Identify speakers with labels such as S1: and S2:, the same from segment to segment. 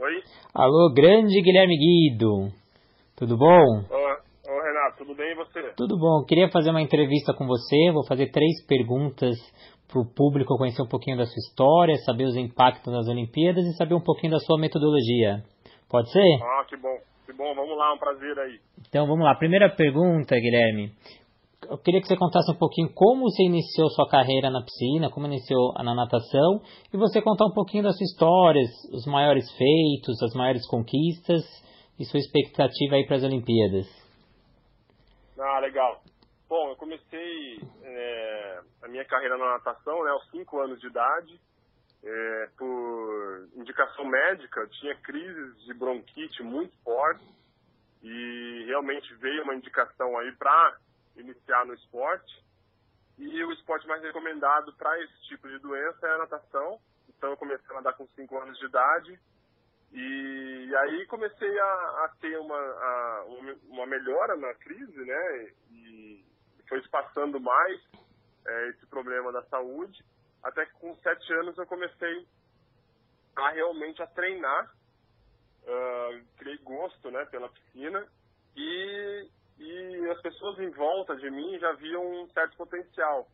S1: Oi?
S2: Alô, grande Guilherme Guido. Tudo bom?
S1: Ô, ô, Renato, tudo bem e você?
S2: Tudo bom. Queria fazer uma entrevista com você. Vou fazer três perguntas para o público conhecer um pouquinho da sua história, saber os impactos das Olimpíadas e saber um pouquinho da sua metodologia. Pode ser?
S1: Ah, que bom. Que bom. Vamos lá, um prazer aí.
S2: Então vamos lá. Primeira pergunta, Guilherme. Eu queria que você contasse um pouquinho como você iniciou sua carreira na piscina, como iniciou na natação, e você contar um pouquinho da sua história, os maiores feitos, as maiores conquistas e sua expectativa aí para as Olimpíadas.
S1: Ah, legal. Bom, eu comecei é, a minha carreira na natação né, aos 5 anos de idade. É, por indicação médica, eu tinha crises de bronquite muito fortes e realmente veio uma indicação aí para iniciar no esporte. E o esporte mais recomendado para esse tipo de doença é a natação. Então eu comecei a nadar com 5 anos de idade. E, e aí comecei a, a ter uma, a, uma melhora na crise, né? E foi espaçando mais é, esse problema da saúde. Até que com 7 anos eu comecei a realmente a treinar. Uh, criei gosto né, pela piscina. E e as pessoas em volta de mim já viam um certo potencial.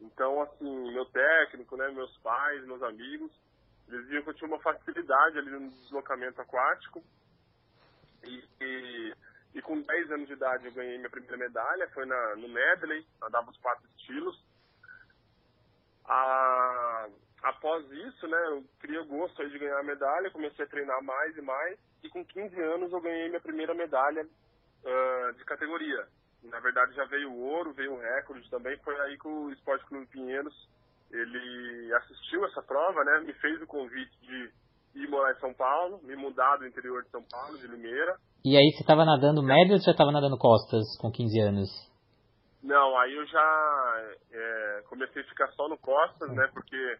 S1: Então, assim, meu técnico, né, meus pais, meus amigos, eles viam que eu tinha uma facilidade ali no deslocamento aquático. E, e, e com 10 anos de idade eu ganhei minha primeira medalha, foi na, no medley, nadava os quatro estilos. A, após isso, né, eu criei o gosto de ganhar a medalha, comecei a treinar mais e mais, e com 15 anos eu ganhei minha primeira medalha uh, de categoria. Na verdade já veio o ouro, veio o recorde também. Foi aí que o Esporte Clube Pinheiros ele assistiu essa prova, né? Me fez o convite de ir morar em São Paulo, me mudar do interior de São Paulo, de Limeira.
S2: E aí você estava nadando médio ou você estava nadando costas com 15 anos?
S1: Não, aí eu já é, comecei a ficar só no costas, né? Porque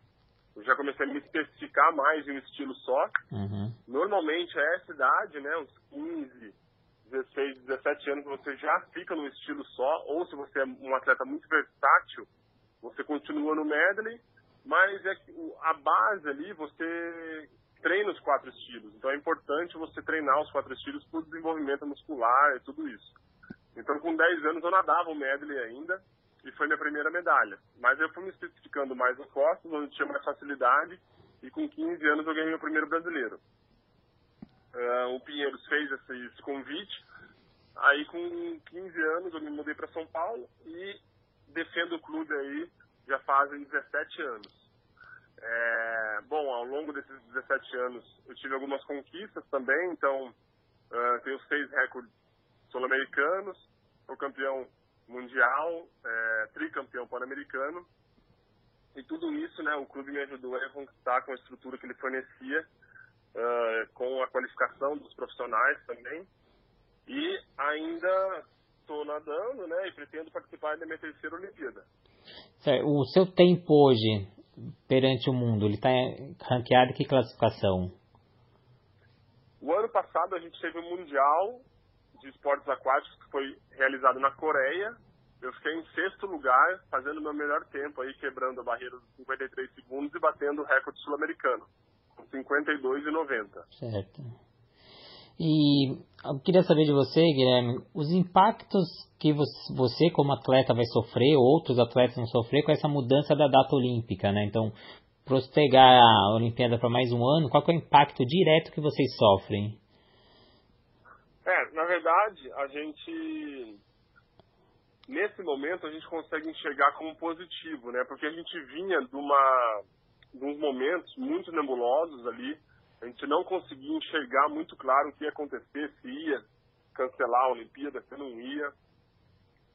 S1: eu já comecei a me especificar mais em um estilo só.
S2: Uhum.
S1: Normalmente a essa idade, né? Uns 15, 16, 17 anos você já fica no estilo só, ou se você é um atleta muito versátil, você continua no medley, mas é a base ali você treina os quatro estilos. Então é importante você treinar os quatro estilos por desenvolvimento muscular e tudo isso. Então com 10 anos eu nadava o medley ainda e foi minha primeira medalha. Mas eu fui me especificando mais no costas, onde tinha mais facilidade, e com 15 anos eu ganhei meu primeiro brasileiro. Uh, o Pinheiros fez esse, esse, convite. Aí, com 15 anos, eu me mudei para São Paulo e defendo o clube aí já fazem 17 anos. É, bom, ao longo desses 17 anos, eu tive algumas conquistas também. Então, uh, tenho seis recordes sul-americanos, sou campeão mundial, é, tricampeão pan-americano. E tudo isso, né, o clube me ajudou a conquistar com a estrutura que ele fornecia uh, com a qualificação dos profissionais também. E ainda estou nadando, né? E pretendo participar da minha terceira Olimpíada.
S2: O seu tempo hoje perante o mundo, ele está ranqueado em que classificação?
S1: O ano passado a gente teve o um Mundial de Esportes Aquáticos que foi realizado na Coreia. Eu fiquei em sexto lugar, fazendo meu melhor tempo aí, quebrando a barreira dos 53 segundos e batendo o recorde sul-americano. 52,90.
S2: Certo. E eu queria saber de você, Guilherme, os impactos que você, como atleta, vai sofrer, outros atletas vão sofrer com essa mudança da data olímpica, né? Então, postergar a Olimpíada para mais um ano, qual é o impacto direto que vocês sofrem?
S1: É, na verdade, a gente nesse momento a gente consegue enxergar como positivo, né? Porque a gente vinha de uma alguns momentos muito nebulosos ali. A gente não conseguia enxergar muito claro o que ia acontecer, se ia cancelar a Olimpíada, se não ia.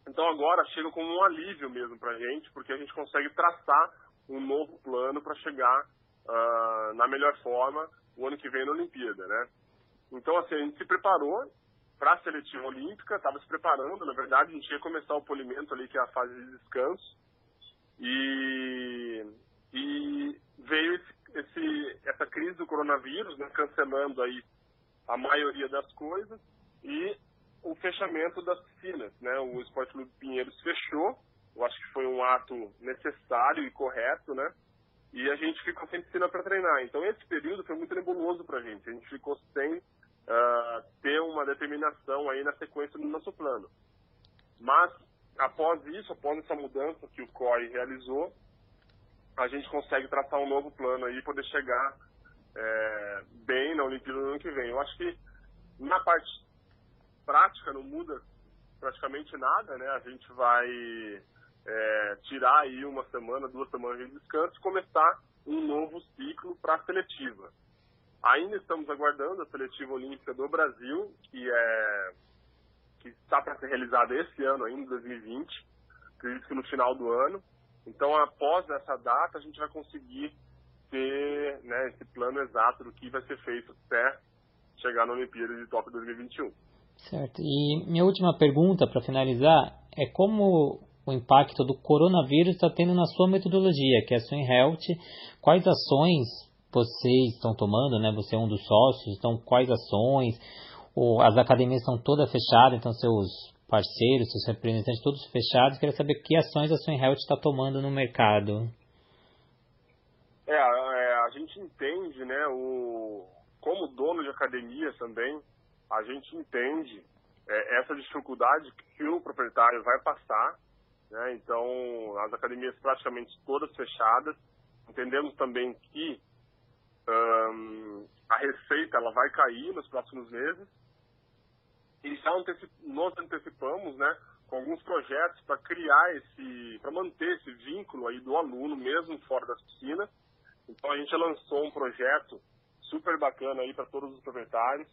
S1: Então agora chega como um alívio mesmo para a gente, porque a gente consegue traçar um novo plano para chegar uh, na melhor forma o ano que vem na Olimpíada, né? Então assim, a gente se preparou para a seletiva olímpica, estava se preparando, na verdade a gente ia começar o polimento ali, que é a fase de descanso, e, e veio esse, esse, essa crise do coronavírus, né, cancelando aí a maioria das coisas e o fechamento das piscinas, né? O Esporte Clube Pinheiros fechou, eu acho que foi um ato necessário e correto, né? e a gente ficou sem piscina para treinar. Então esse período foi muito nebuloso para a gente. A gente ficou sem uh, ter uma determinação aí na sequência do nosso plano. Mas após isso, após essa mudança que o COI realizou, a gente consegue traçar um novo plano aí e poder chegar é, bem na Olimpíada do ano que vem. Eu acho que na parte prática não muda praticamente nada, né? A gente vai é, tirar aí uma semana, duas semanas de descanso e começar um novo ciclo para a seletiva. Ainda estamos aguardando a seletiva olímpica do Brasil, que é que está para ser realizada esse ano ainda, 2020, acredito que no final do ano. Então, após essa data, a gente vai conseguir ter né, esse plano exato do que vai ser feito até chegar na Olimpíada de Tóquio 2021.
S2: Certo. E minha última pergunta, para finalizar, é como o impacto do coronavírus está tendo na sua metodologia, que é a Swim Health. Quais ações vocês estão tomando, né? Você é um dos sócios, então quais ações? As academias estão todas fechadas, então seus parceiros, seus representantes todos fechados. Queria saber que ações a Swim Health está tomando no mercado.
S1: É, é, a gente entende, né, o, como dono de academia também, a gente entende é, essa dificuldade que o proprietário vai passar né? Então, as academias praticamente todas fechadas. Entendemos também que a receita ela vai cair nos próximos meses. E já antecip, nós antecipamos, né, com alguns projetos para criar esse, para manter esse vínculo aí do aluno mesmo fora das piscinas. Então a gente lançou um projeto super bacana aí para todos os proprietários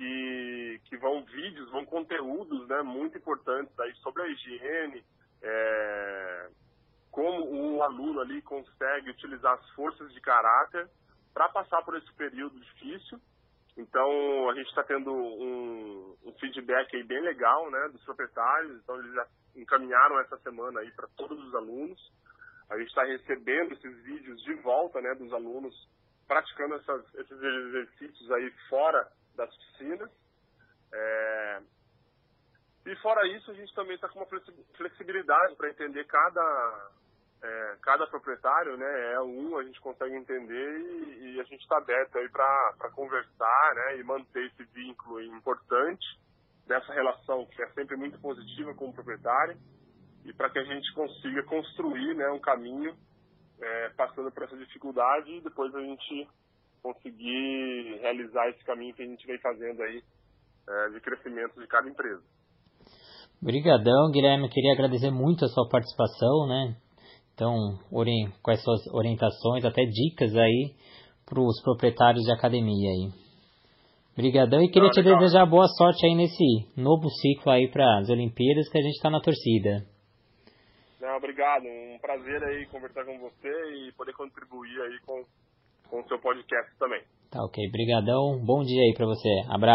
S1: que, que vão vídeos, vão conteúdos, né, muito importantes aí sobre a higiene, é, como um aluno ali consegue utilizar as forças de caráter para passar por esse período difícil. Então, a gente está tendo um, um, feedback aí bem legal né, dos proprietários. Então, eles encaminharam essa semana aí para todos os alunos. A gente está recebendo esses vídeos de volta né, dos alunos praticando essas, esses exercícios aí fora das piscinas. É, e fora isso, a gente também está com uma flexibilidade para entender cada, é, cada proprietário, né? É um, a gente consegue entender e, e a gente está aberto aí para conversar, né? E manter esse vínculo importante dessa relação que é sempre muito positiva com o proprietário e para que a gente consiga construir, né? Um caminho é, passando por essa dificuldade e depois a gente conseguir realizar esse caminho que a gente vem fazendo aí é, de crescimento de cada empresa.
S2: Obrigadão, Guilherme. Queria agradecer muito a sua participação, né? Então, com as suas orientações, até dicas aí para os proprietários de academia aí. Obrigadão e queria te desejar boa sorte aí nesse novo ciclo aí para as Olimpíadas que a gente está na torcida.
S1: Não, obrigado, um prazer aí conversar com você e poder contribuir aí com, com o seu podcast também.
S2: Tá ok, brigadão, bom dia aí para você, abraço.